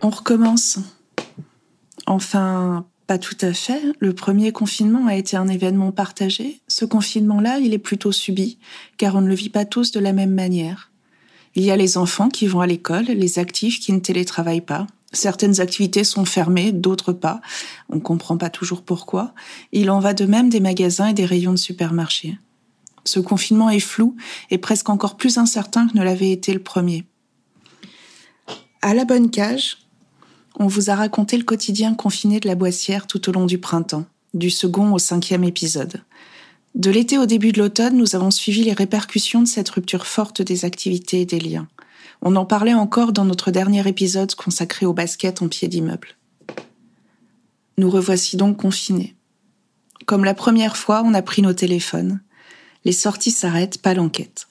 On recommence. Enfin, pas tout à fait. Le premier confinement a été un événement partagé. Ce confinement-là, il est plutôt subi, car on ne le vit pas tous de la même manière. Il y a les enfants qui vont à l'école, les actifs qui ne télétravaillent pas. Certaines activités sont fermées, d'autres pas. On ne comprend pas toujours pourquoi. Il en va de même des magasins et des rayons de supermarchés. Ce confinement est flou et presque encore plus incertain que ne l'avait été le premier. À la bonne cage, on vous a raconté le quotidien confiné de la Boissière tout au long du printemps, du second au cinquième épisode. De l'été au début de l'automne, nous avons suivi les répercussions de cette rupture forte des activités et des liens. On en parlait encore dans notre dernier épisode consacré au basket en pied d'immeuble. Nous revoici donc confinés. Comme la première fois, on a pris nos téléphones. Les sorties s'arrêtent, pas l'enquête.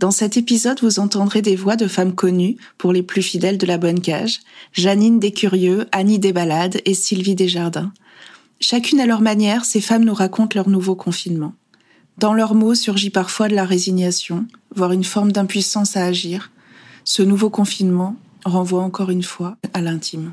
Dans cet épisode, vous entendrez des voix de femmes connues, pour les plus fidèles de la bonne cage, Janine Descurieux, Annie Desbalades et Sylvie Desjardins. Chacune à leur manière, ces femmes nous racontent leur nouveau confinement. Dans leurs mots surgit parfois de la résignation, voire une forme d'impuissance à agir. Ce nouveau confinement renvoie encore une fois à l'intime.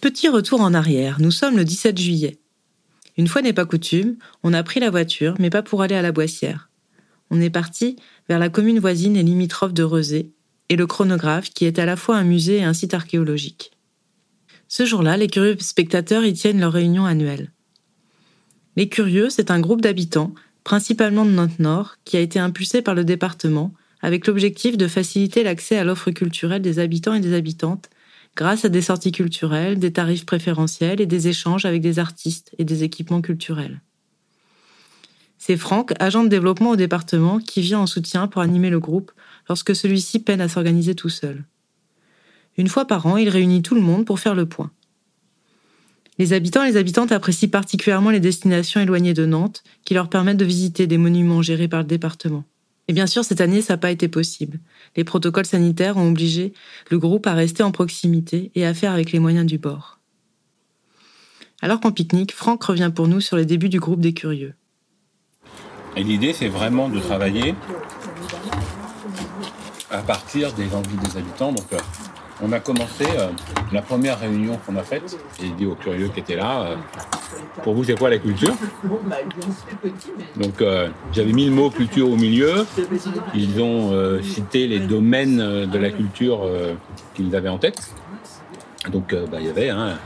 Petit retour en arrière, nous sommes le 17 juillet. Une fois n'est pas coutume, on a pris la voiture, mais pas pour aller à la Boissière. On est parti vers la commune voisine et limitrophe de Rezé, et le chronographe, qui est à la fois un musée et un site archéologique. Ce jour-là, les curieux spectateurs y tiennent leur réunion annuelle. Les Curieux, c'est un groupe d'habitants, principalement de Nantes-Nord, qui a été impulsé par le département avec l'objectif de faciliter l'accès à l'offre culturelle des habitants et des habitantes grâce à des sorties culturelles, des tarifs préférentiels et des échanges avec des artistes et des équipements culturels. C'est Franck, agent de développement au département, qui vient en soutien pour animer le groupe lorsque celui-ci peine à s'organiser tout seul. Une fois par an, il réunit tout le monde pour faire le point. Les habitants et les habitantes apprécient particulièrement les destinations éloignées de Nantes qui leur permettent de visiter des monuments gérés par le département. Et bien sûr, cette année, ça n'a pas été possible. Les protocoles sanitaires ont obligé le groupe à rester en proximité et à faire avec les moyens du bord. Alors qu'en pique-nique, Franck revient pour nous sur les débuts du groupe des curieux. Et l'idée, c'est vraiment de travailler à partir des envies des habitants. Donc, euh, on a commencé euh, la première réunion qu'on a faite, et dit aux curieux qui étaient là, euh, pour vous c'est quoi la culture Donc euh, j'avais mis le mot culture au milieu, ils ont cité les domaines de la culture qu'ils avaient en tête. Donc bah, il y avait hein,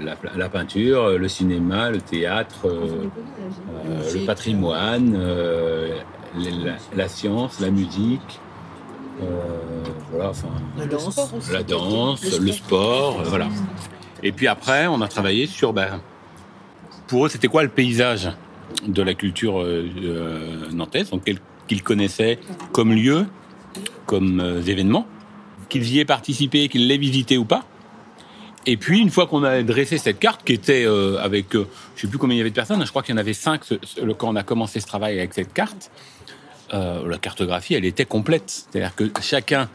la, peinture, le cinéma, le théâtre, le patrimoine, la science, la musique, euh, voilà, enfin, la danse, la danse le sport, euh, voilà. Et puis après, on a travaillé sur, ben, pour eux, c'était quoi le paysage de la culture euh, nantaise, donc qu'ils connaissaient comme lieu, comme événement, qu'ils y aient participé, qu'ils l'aient visité ou pas? Et puis, une fois qu'on a dressé cette carte, qui était avec, je je sais plus combien il y avait de personnes, je crois qu'il y en avait cinq quand on a commencé ce travail avec cette carte, euh, la cartographie, elle était complète. C'est-à-dire que chacun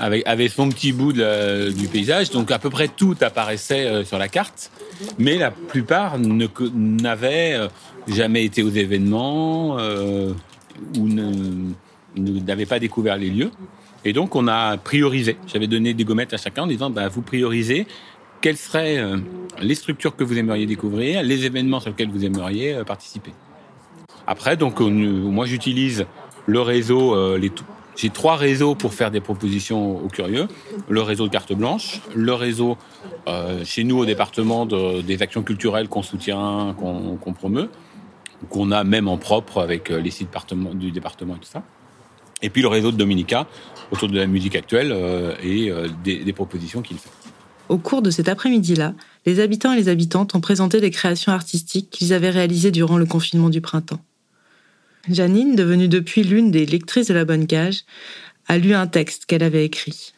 avait, avait son petit bout du paysage, donc à peu près tout apparaissait euh, sur la carte, mais la plupart n'avaient euh, jamais été aux événements ou n'avaient pas découvert les lieux. Et donc on a priorisé. J'avais donné des gommettes à chacun en disant bah, vous priorisez quelles seraient les structures que vous aimeriez découvrir, les événements sur lesquels vous aimeriez participer? Après, donc, moi, j'utilise le réseau, euh, les j'ai trois réseaux pour faire des propositions aux curieux. Le réseau de carte blanche, le réseau euh, chez nous au département des actions culturelles qu'on soutient, qu'on promeut, qu'on a même en propre avec euh, les sites du département et tout ça. Et puis le réseau de Dominica autour de la musique actuelle et des, des, propositions qu'il fait. Au cours de cet après-midi-là, les habitants et les habitantes ont présenté des créations artistiques qu'ils avaient réalisées durant le confinement du printemps. Janine, devenue depuis l'une des lectrices de la Bonne Cage, a lu un texte qu'elle avait écrit.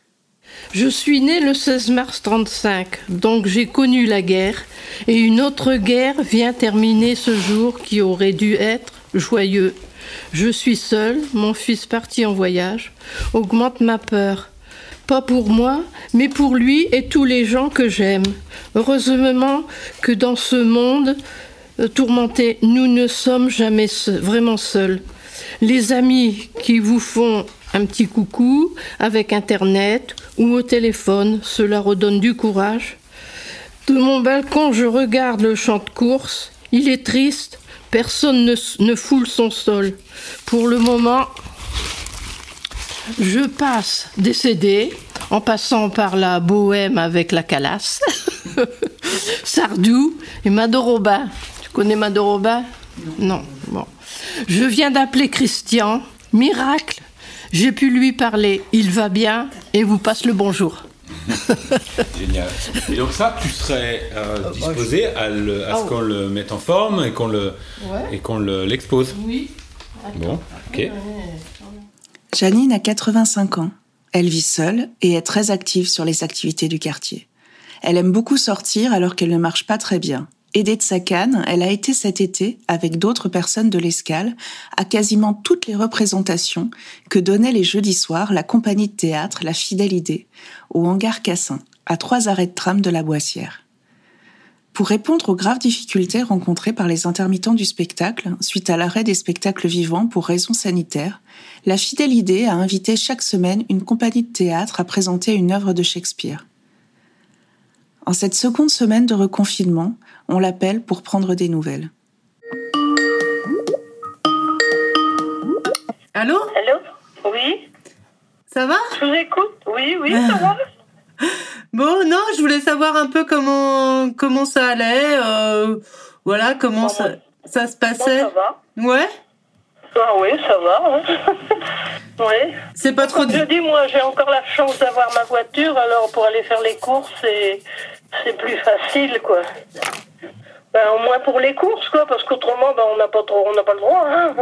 Je suis née le 16 mars 35, donc j'ai connu la guerre, et une autre guerre vient terminer ce jour qui aurait dû être joyeux. Je suis seule, mon fils parti en voyage, augmente ma peur. Pas pour moi, mais pour lui et tous les gens que j'aime. Heureusement que dans ce monde tourmenté, nous ne sommes jamais vraiment seuls. Les amis qui vous font un petit coucou avec Internet ou au téléphone, cela redonne du courage. De mon balcon, je regarde le champ de course. Il est triste, personne ne, foule son sol. Pour le moment, je passe CD en passant par la bohème avec la calasse, Sardou et Madoroba. Connais Madoroba Non. Bon. Je viens d'appeler Christian. Miracle. J'ai pu lui parler. Il va bien et vous passe le bonjour. Génial. Et donc ça, tu serais euh, disposé à, le- à ce Oh. qu'on le mette en forme et qu'on le Ouais. et qu'on le- l'expose. Oui. Bon, ok. Janine a 85 ans. Elle vit seule et est très active sur les activités du quartier. Elle aime beaucoup sortir alors qu'elle ne marche pas très bien. Aidée de sa canne, elle a été cet été, avec d'autres personnes de l'escale, à quasiment toutes les représentations que donnait les jeudis soirs la compagnie de théâtre La Fidèle Idée, au hangar Cassin, à trois arrêts de tram de la Boissière. Pour répondre aux graves difficultés rencontrées par les intermittents du spectacle suite à l'arrêt des spectacles vivants pour raisons sanitaires, la fidèle idée a invité chaque semaine une compagnie de théâtre à présenter une œuvre de Shakespeare. En cette seconde semaine de reconfinement, on l'appelle pour prendre des nouvelles. Allô? Allô? Oui, Ça va? Je vous écoute. Oui, oui, ça va. Bon, non, je voulais savoir un peu comment comment ça allait, euh, voilà, comment ça, ça se Bon, passait. ça va. Ouais? Ah oui, ça va. hein. oui. C'est pas trop... Comme je dis, moi, j'ai encore la chance d'avoir ma voiture, alors pour aller faire les courses, c'est, plus facile, quoi. Ben, au moins pour les courses, quoi, parce qu'autrement, ben, on n'a pas trop, on n'a pas le droit, hein.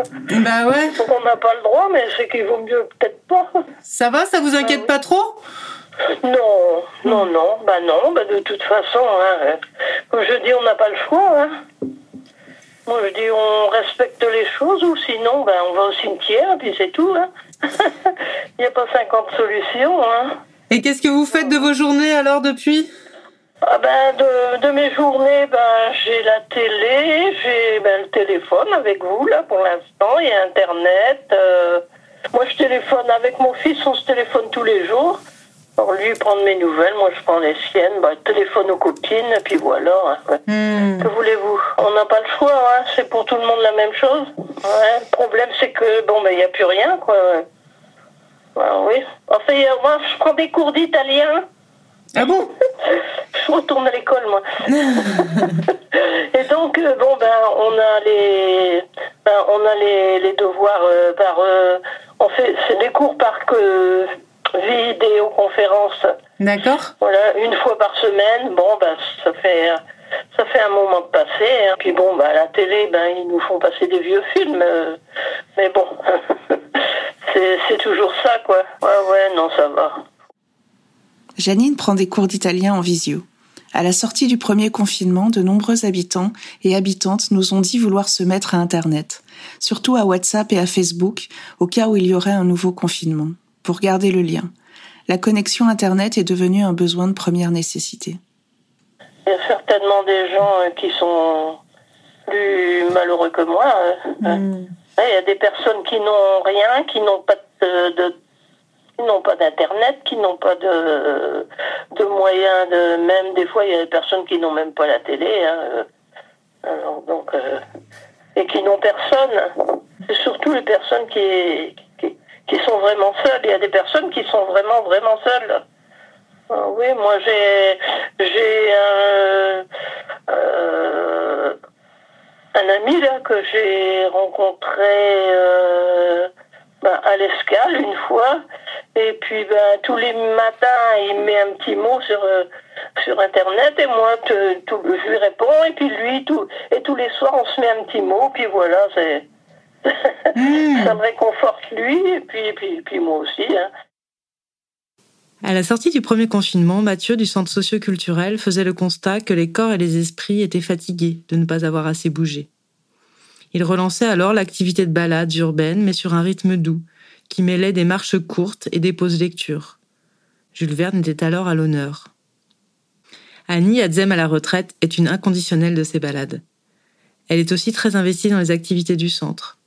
Bah ouais. Donc on n'a pas le droit, mais c'est qu'il vaut mieux peut-être pas. Ça va, ça vous inquiète pas trop? Non, non, non, bah non, bah de toute façon, hein, comme je dis, on n'a pas le choix. Hein. Moi, je dis, on respecte les choses, ou sinon, ben, on va au cimetière, puis c'est tout. Hein. Il n'y a pas 50 solutions. Hein. Et qu'est-ce que vous faites de vos journées alors depuis? Ah ben, de, de mes journées, ben, j'ai la télé, j'ai ben, le téléphone avec vous, là, pour l'instant, il y a Internet. euh, moi, je téléphone avec mon fils, on se téléphone tous les jours. Alors, lui, prendre mes nouvelles, moi, je prends les siennes, ben, téléphone aux copines, et puis voilà. hein, ouais. Que voulez-vous? On n'a pas le choix, hein, c'est pour tout le monde la même chose. Ouais, le problème, c'est que, bon, ben, il n'y a plus rien, quoi. Ben, oui. Enfin, euh, moi, je prends des cours d'italien. Ah bon? Je retourne à l'école, moi. Et donc, euh, bon, ben, on a les, ben, on a les, les devoirs euh, par, euh, on fait c'est des cours par que vidéoconférence. D'accord. Voilà, une fois par semaine. Bon, ben, ça fait, ça fait un moment de passer. hein. Puis bon, ben, à la télé, ben, ils nous font passer des vieux films. euh, mais bon, c'est, c'est toujours ça, quoi. Ouais, ouais, non, ça va. Janine prend des cours d'italien en visio. À la sortie du premier confinement, de nombreux habitants et habitantes nous ont dit vouloir se mettre à Internet, surtout à WhatsApp et à Facebook, au cas où il y aurait un nouveau confinement, pour garder le lien. La connexion Internet est devenue un besoin de première nécessité. Il y a certainement des gens euh, qui sont plus malheureux que moi. euh, euh. Ouais, Il y a des personnes qui n'ont rien, qui n'ont pas de, de- qui n'ont pas d'internet, qui n'ont pas de, de moyens de même des fois il y a des personnes qui n'ont même pas la télé. hein. Alors donc euh, et qui n'ont personne. C'est surtout les personnes qui, qui qui sont vraiment seules. Il y a des personnes qui sont vraiment vraiment seules. Ah oui, moi j'ai j'ai un, euh, un ami là que j'ai rencontré euh, ben, à l'escale une fois et puis ben, tous les matins il met un petit mot sur euh, sur Internet et moi, tout, je lui réponds et puis lui, tout, et tous les soirs, on se met un petit mot, puis voilà, c'est. Hmm. ça me réconforte lui et puis, et puis, puis moi aussi. Hein. À la sortie du premier confinement, Mathieu du centre socioculturel faisait le constat que les corps et les esprits étaient fatigués de ne pas avoir assez bougé. Il relançait alors l'activité de balade urbaine, mais sur un rythme doux, qui mêlait des marches courtes et des pauses lecture. Jules Verne était alors à l'honneur. Annie, Adzem à la retraite, est une inconditionnelle de ces balades. Elle est aussi très investie dans les activités du centre.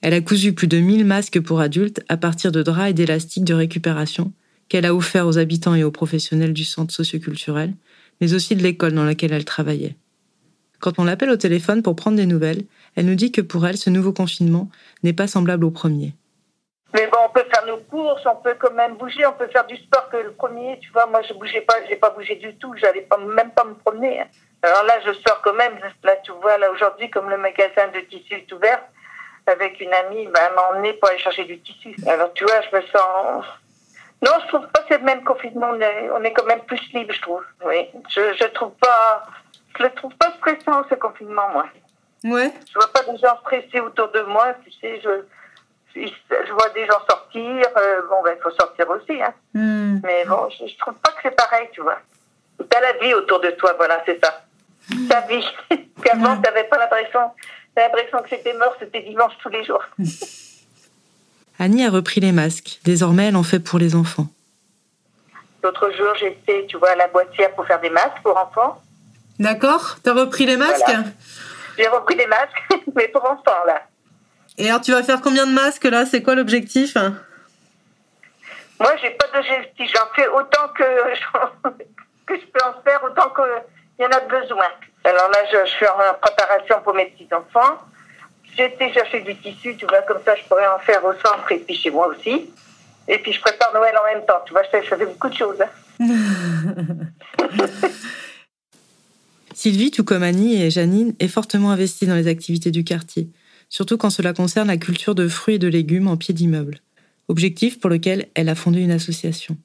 Elle a cousu plus de 1000 masques pour adultes à partir de draps et d'élastiques de récupération qu'elle a offerts aux habitants et aux professionnels du centre socioculturel, mais aussi de l'école dans laquelle elle travaillait. Quand on l'appelle au téléphone pour prendre des nouvelles, elle nous dit que pour elle, ce nouveau confinement n'est pas semblable au premier. Mais bon, on peut faire nos courses, on peut quand même bouger, on peut faire du sport que le premier, tu vois, moi je bougeais pas, j'ai pas bougé du tout, j'allais pas, même pas me promener. Hein. Alors là, je sors quand même, là tu vois, là aujourd'hui, comme le magasin de tissus est ouvert, avec une amie, ben, elle m'a emmené pour aller chercher du tissu. Alors tu vois, je me sens... Non, je trouve pas que c'est le même confinement, on est, on est, quand même plus libre, je trouve. Oui, je, je trouve pas, je le trouve pas stressant ce confinement, moi. Ouais. Je vois pas des gens stressés autour de moi, tu sais, je je vois des gens sortir. Euh, bon, ben, il faut sortir aussi. Hein. Hmm. Mais bon, je, trouve pas que c'est pareil, tu vois. T'as la vie autour de toi, voilà, c'est ça. Ta vie. Qu'avant, tu t'avais pas l'impression, l'impression que c'était mort, c'était dimanche tous les jours. Annie a repris les masques. Désormais, elle en fait pour les enfants. L'autre jour, j'ai fait, tu vois, la boîtière pour faire des masques pour enfants. D'accord. T'as repris les masques J'ai repris les masques, mais pour enfants, là. Et alors, tu vas faire combien de masques là? C'est quoi l'objectif? Moi, j'ai pas d'objectif. J'en fais autant que que je peux en faire, autant qu'il y en a besoin. Alors là, je, suis en préparation pour mes petits-enfants. J'étais chercher du tissu, tu vois, comme ça, je pourrais en faire au centre et puis chez moi aussi. Et puis, je prépare Noël en même temps. Tu vois, je fais, beaucoup de choses. Hein. Sylvie, tout comme Annie et Janine, est fortement investie dans les activités du quartier surtout quand cela concerne la culture de fruits et de légumes en pied d'immeuble, objectif pour lequel elle a fondé une association.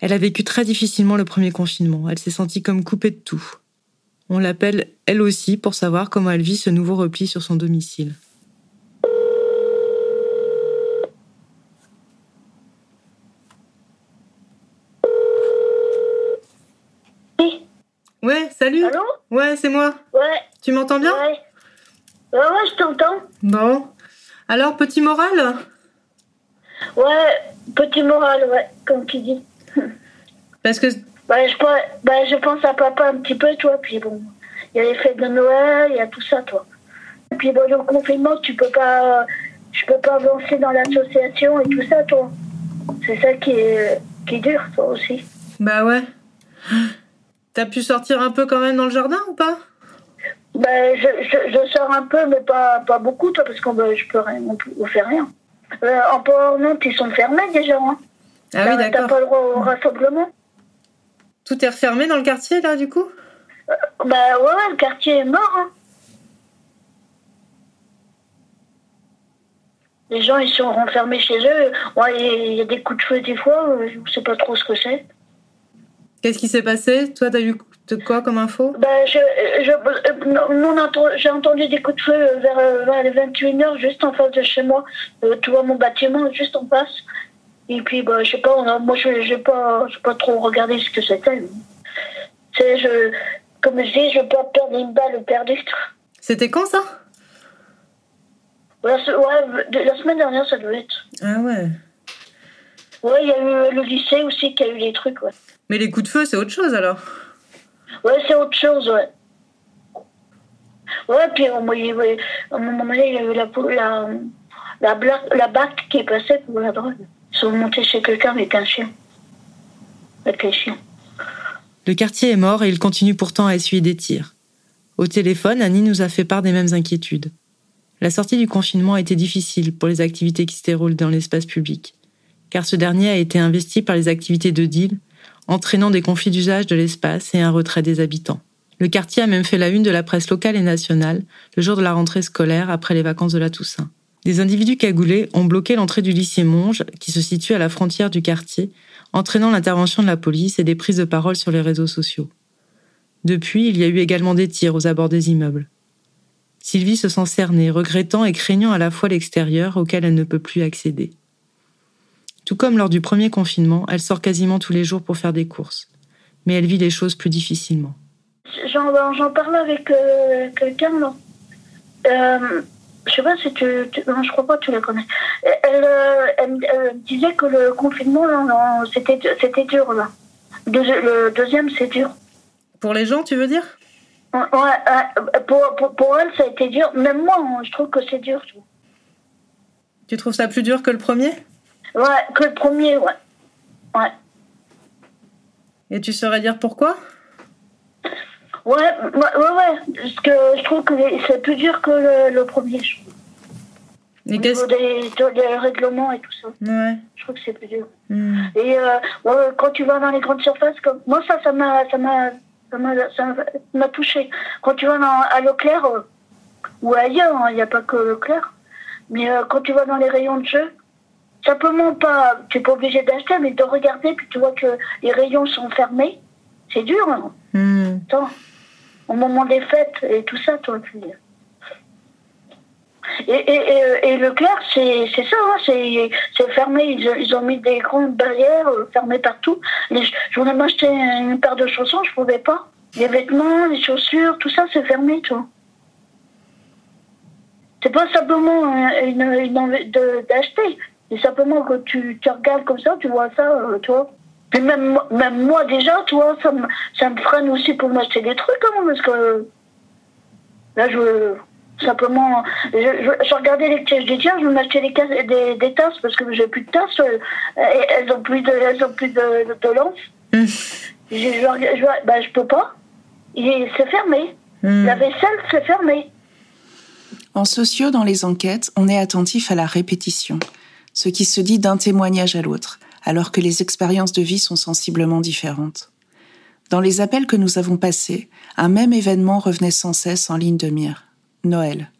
Elle a vécu très difficilement le premier confinement, elle s'est sentie comme coupée de tout. On l'appelle elle aussi pour savoir comment elle vit ce nouveau repli sur son domicile. Ouais, salut. Allô? Ouais, c'est moi. Ouais. Tu m'entends bien? Ouais. Ouais, ouais, je t'entends. Bon. Alors, petit moral? Ouais, petit moral, ouais, comme tu dis. Parce que. Bah je, bah, je pense à papa un petit peu, toi, puis bon. Il y a les fêtes de Noël, il y a tout ça, toi. Et puis bon, le confinement, tu peux pas. Je peux pas avancer dans l'association et tout ça, toi. C'est ça qui est, qui est dur, toi aussi. Bah ouais. T'as pu sortir un peu quand même dans le jardin ou pas? Ben, je, je, je, sors un peu, mais pas, pas beaucoup, toi, parce qu'on ben, je peux rien, on, fait rien. Euh, en port Nantes, ils sont fermés déjà. Hein. Ah oui, d'accord. T'as pas le droit au rassemblement. Tout est refermé dans le quartier, là, du coup? Euh, Ben ouais, le quartier est mort. Hein. Les gens, ils sont renfermés chez eux. Ouais, il y a des coups de feu des fois, euh, je ne sais pas trop ce que c'est. Qu'est-ce qui s'est passé? Toi, t'as eu de quoi comme info? Ben, je, je, J'ai entendu des coups de feu vers, vers les 21h, juste en face de chez moi. Euh, tu vois mon bâtiment, juste en face. Et puis, ben, je sais pas, moi, je n'ai pas, pas trop regardé ce que c'était. Je, comme je dis, je veux pas perdre une balle perdue. C'était quand ça? Ouais, La semaine dernière, ça doit être. Ah ouais Ouais, il y a eu le lycée aussi qui a eu des trucs, ouais. Mais les coups de feu, c'est autre chose alors? Ouais, c'est autre chose, ouais. Ouais, puis à un moment donné, il y a eu la, la, la, la BAC qui est passée pour la drogue. Le quartier est mort et il continue pourtant à essuyer des tirs. Au téléphone, Annie nous a fait part des mêmes inquiétudes. La sortie du confinement a été difficile pour les activités qui se déroulent dans l'espace public, car ce dernier a été investi par les activités de deal entraînant des conflits d'usage de l'espace et un retrait des habitants. Le quartier a même fait la une de la presse locale et nationale le jour de la rentrée scolaire après les vacances de la Toussaint. Des individus cagoulés ont bloqué l'entrée du lycée Monge, qui se situe à la frontière du quartier, entraînant l'intervention de la police et des prises de parole sur les réseaux sociaux. Depuis, il y a eu également des tirs aux abords des immeubles. Sylvie se sent cernée, regrettant et craignant à la fois l'extérieur auquel elle ne peut plus accéder. Tout comme lors du premier confinement, elle sort quasiment tous les jours pour faire des courses. Mais elle vit les choses plus difficilement. J'en parlais avec euh, quelqu'un, je sais pas si tu, Non, je crois pas que tu la connais. Elle, euh, elle, disait que le confinement, c'était dur, là. le deuxième, c'est dur. Pour les gens, tu veux dire? Ouais, pour, pour, elle, ça a été dur. Même moi, hein, je trouve que c'est dur. Tu trouves ça plus dur que le premier? Ouais, que le premier, ouais. Ouais. Et tu saurais dire pourquoi? Ouais, ouais, ouais, Parce que je trouve que c'est plus dur que le, premier. Je Au niveau des, des, règlements et tout ça. Ouais. Je trouve que c'est plus dur. Hmm. Et euh, ouais, quand tu vas dans les grandes surfaces, comme moi, ça, ça m'a, ça m'a, ça m'a touché. Quand tu vas dans, à Leclerc, euh, ou ailleurs, hein, il n'y a pas que Leclerc, mais euh, quand tu vas dans les rayons de jeu, simplement pas, tu n'es pas obligé d'acheter, mais de regarder, puis tu vois que les rayons sont fermés, c'est dur. Hein. Hmm. Au moment des fêtes et tout ça, toi, puis... Et, et, et, Leclerc, c'est ça, hein, c'est fermé. Ils, ont mis des grandes barrières euh, fermées partout. Je voulais m'acheter une paire de chaussons, je pouvais pas. Les vêtements, les chaussures, tout ça, c'est fermé, toi. C'est pas simplement une, envie d'acheter. C'est simplement que tu, tu, regardes comme ça, tu vois ça, euh, toi. Puis même, même moi, déjà, toi, ça me, ça me freine aussi pour m'acheter des trucs, même, parce que là, je Simplement, je, je, regardais les pièges du tiens, je me m'achetais des, des, des, tasses parce que j'ai plus de tasses. Euh, et elles ont plus de, elles ont plus de, de, lance. Mm. Je, je, bah, je peux pas. C'est fermé. Mm. La vaisselle, c'est fermé. En sociaux, dans les enquêtes, on est attentif à la répétition, ce qui se dit d'un témoignage à l'autre, alors que les expériences de vie sont sensiblement différentes. Dans les appels que nous avons passés, un même événement revenait sans cesse en ligne de mire. Noël.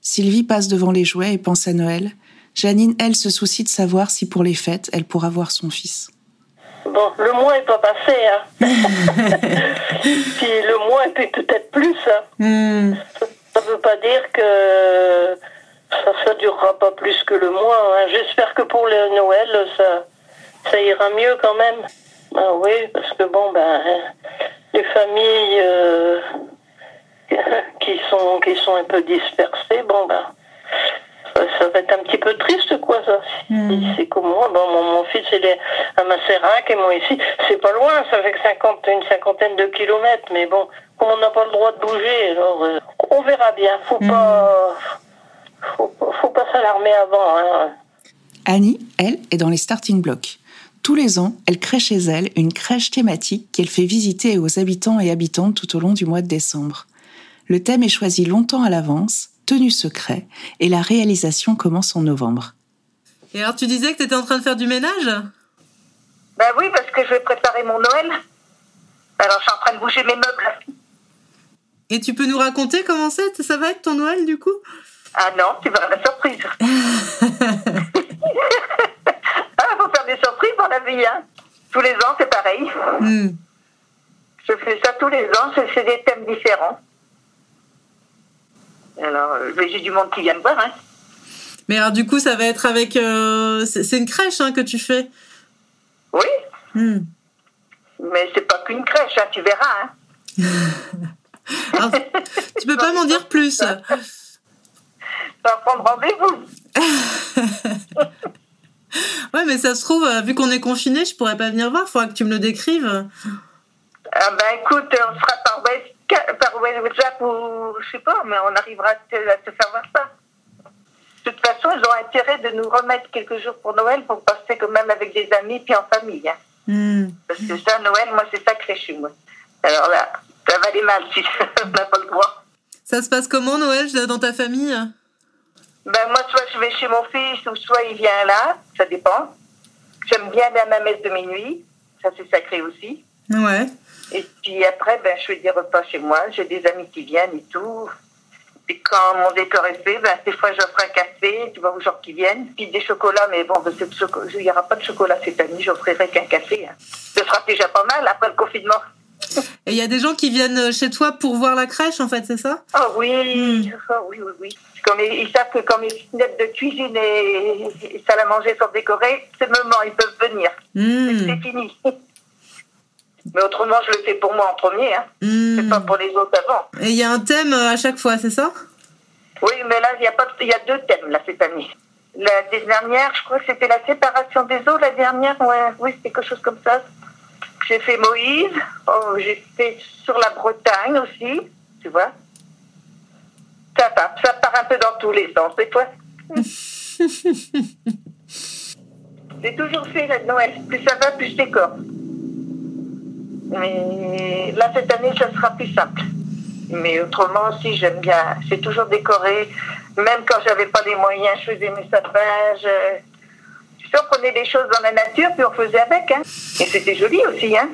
Sylvie passe devant les jouets et pense à Noël. Janine, elle, se soucie de savoir si pour les fêtes, elle pourra voir son fils. Bon, le mois est pas passé, hein. Puis le mois puis peut-être plus, hein. Hmm. Ça ne veut pas dire que ça ne durera pas plus que le mois. Hein. J'espère que pour le Noël, ça, ça ira mieux quand même. Ah oui, parce que bon, ben, les familles... Euh, qui sont qui sont un peu dispersés, bon ben ça va être un petit peu triste quoi ça. Hmm. C'est comme moi, bon, mon, fils il est à Macérac et moi ici, c'est pas loin, ça fait 50, une cinquantaine de kilomètres, mais bon, comme on n'a pas le droit de bouger, alors euh, on verra bien, faut hmm. pas faut, faut pas s'alarmer avant. Hein. Annie, elle, est dans les starting blocks. Tous les ans, elle crée chez elle une crèche thématique qu'elle fait visiter aux habitants et habitantes tout au long du mois de décembre. Le thème est choisi longtemps à l'avance, tenu secret, et la réalisation commence en novembre. Et alors tu disais que tu étais en train de faire du ménage? Ben oui, parce que je vais préparer mon Noël. Alors je suis en train de bouger mes meubles. Et tu peux nous raconter comment c'est? Ça va être ton Noël du coup? Ah non, tu vas la surprise. ah, faut faire des surprises dans la vie, hein. Tous les ans, c'est pareil. Hmm. Je fais ça tous les ans, c'est des thèmes différents. Alors, euh, j'ai du monde qui vient me voir. Hein. Mais alors, du coup, ça va être avec. Euh, c'est une crèche hein, que tu fais? Oui. Hmm. Mais c'est pas qu'une crèche, hein, tu verras. Hein. alors, tu peux pas m'en dire plus. Ça va prendre rendez-vous. ouais, mais ça se trouve, euh, vu qu'on est confiné, je pourrais pas venir voir. Il faudra que tu me le décrives. Ah ben écoute, on sera par WhatsApp ou je sais pas, mais on arrivera à te, faire voir ça. De toute façon, ils ont intérêt de nous remettre quelques jours pour Noël pour passer quand même avec des amis puis en famille. Hein. Hmm. Parce que ça, Noël, moi, c'est sacré chez moi. Alors là, ça va aller mal si on n'a pas le droit. Ça se passe comment Noël dans ta famille? Ben moi, soit je vais chez mon fils ou soit il vient là, ça dépend. J'aime bien aller à ma messe de minuit, ça c'est sacré aussi. Ouais. Et puis après, ben, je fais des repas chez moi. J'ai des amis qui viennent et tout. Puis quand mon décor est fait, ben, des fois j'offre un café, tu vois, aux gens qui viennent. Puis des chocolats, mais bon, ben, il n'y aura pas de chocolat cette année, j'offrirai qu'un café. Hein. Ce sera déjà pas mal après le confinement. Et il y a des gens qui viennent chez toi pour voir la crèche, en fait, c'est ça? Ah oui, oh, oui, oui, oui. Comme ils, savent que quand mes fenêtres de cuisine et, et salle à manger sont décorées, c'est le moment, ils peuvent venir. Hmm. C'est fini. Mais autrement, je le fais pour moi en premier. Hein. Hmm. C'est pas pour les autres avant. Et il y a un thème euh, à chaque fois, c'est ça? Oui, mais là, il y, a pas, y a deux thèmes là, cette année. La dernière, je crois que c'était la séparation des eaux. La dernière, ouais, oui, c'était quelque chose comme ça. J'ai fait Moïse. Oh, j'ai fait sur la Bretagne aussi, tu vois. Ça part, ça part un peu dans tous les sens. Et toi J'ai toujours fait la Noël. Plus ça va, plus je décore. Mais là, cette année, ça sera plus simple. Mais autrement aussi, j'aime bien. C'est toujours décoré. Même quand j'avais pas les moyens, je faisais mes sapins. On prenait des choses dans la nature, puis on faisait avec. Hein. Et c'était joli aussi. Hein.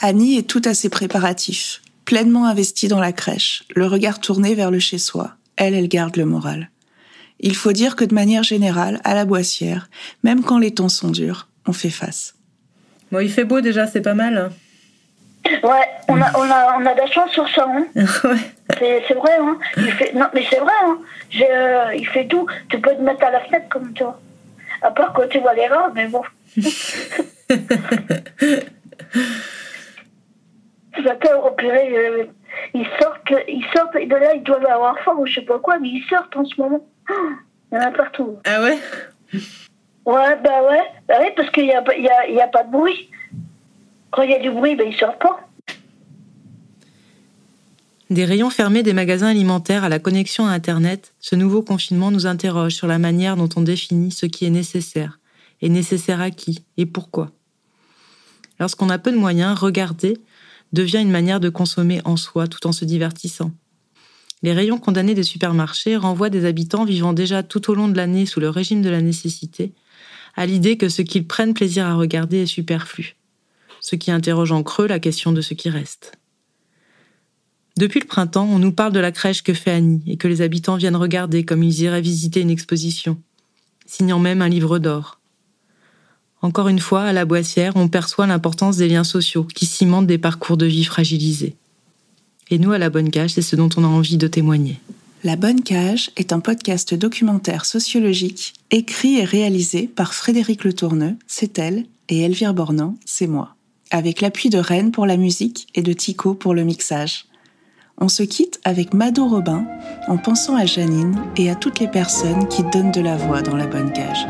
Annie est tout à ses préparatifs, pleinement investie dans la crèche, le regard tourné vers le chez-soi. Elle, elle garde le moral. Il faut dire que de manière générale, à la boissière, même quand les temps sont durs, on fait face. Bon, il fait beau déjà, c'est pas mal. Ouais, on a, on a, on a de la chance sur ça. Hein. ouais. C'est vrai, hein. Il fait, non, mais c'est vrai, hein. Euh, il fait tout. Tu peux te mettre à la fenêtre comme toi. À part quand tu vois les rats, mais bon. D'accord, purée, euh, ils sortent, ils sortent, et de là, ils doivent avoir faim ou je sais pas quoi, mais ils sortent en ce moment. Il y en a partout. Ah ouais? Ouais, bah ouais. Bah oui, parce qu'il n'y a, y a, y a pas de bruit. Quand il y a du bruit, ben ils sortent pas. Des rayons fermés des magasins alimentaires à la connexion à Internet, ce nouveau confinement nous interroge sur la manière dont on définit ce qui est nécessaire. Et nécessaire à qui Et pourquoi? Lorsqu'on a peu de moyens, regarder devient une manière de consommer en soi tout en se divertissant. Les rayons condamnés des supermarchés renvoient des habitants vivant déjà tout au long de l'année sous le régime de la nécessité à l'idée que ce qu'ils prennent plaisir à regarder est superflu, ce qui interroge en creux la question de ce qui reste. Depuis le printemps, on nous parle de la crèche que fait Annie et que les habitants viennent regarder comme ils iraient visiter une exposition, signant même un livre d'or. Encore une fois, à la boissière, on perçoit l'importance des liens sociaux qui cimentent des parcours de vie fragilisés. Et nous, à la Bonne Cage, c'est ce dont on a envie de témoigner. La Bonne Cage est un podcast documentaire sociologique écrit et réalisé par Frédéric Le Tourneux, c'est elle, et Elvire Bornan, c'est moi, avec l'appui de Rennes pour la musique et de Tico pour le mixage. On se quitte avec Mado Robin en pensant à Janine et à toutes les personnes qui donnent de la voix dans la Bonne Cage.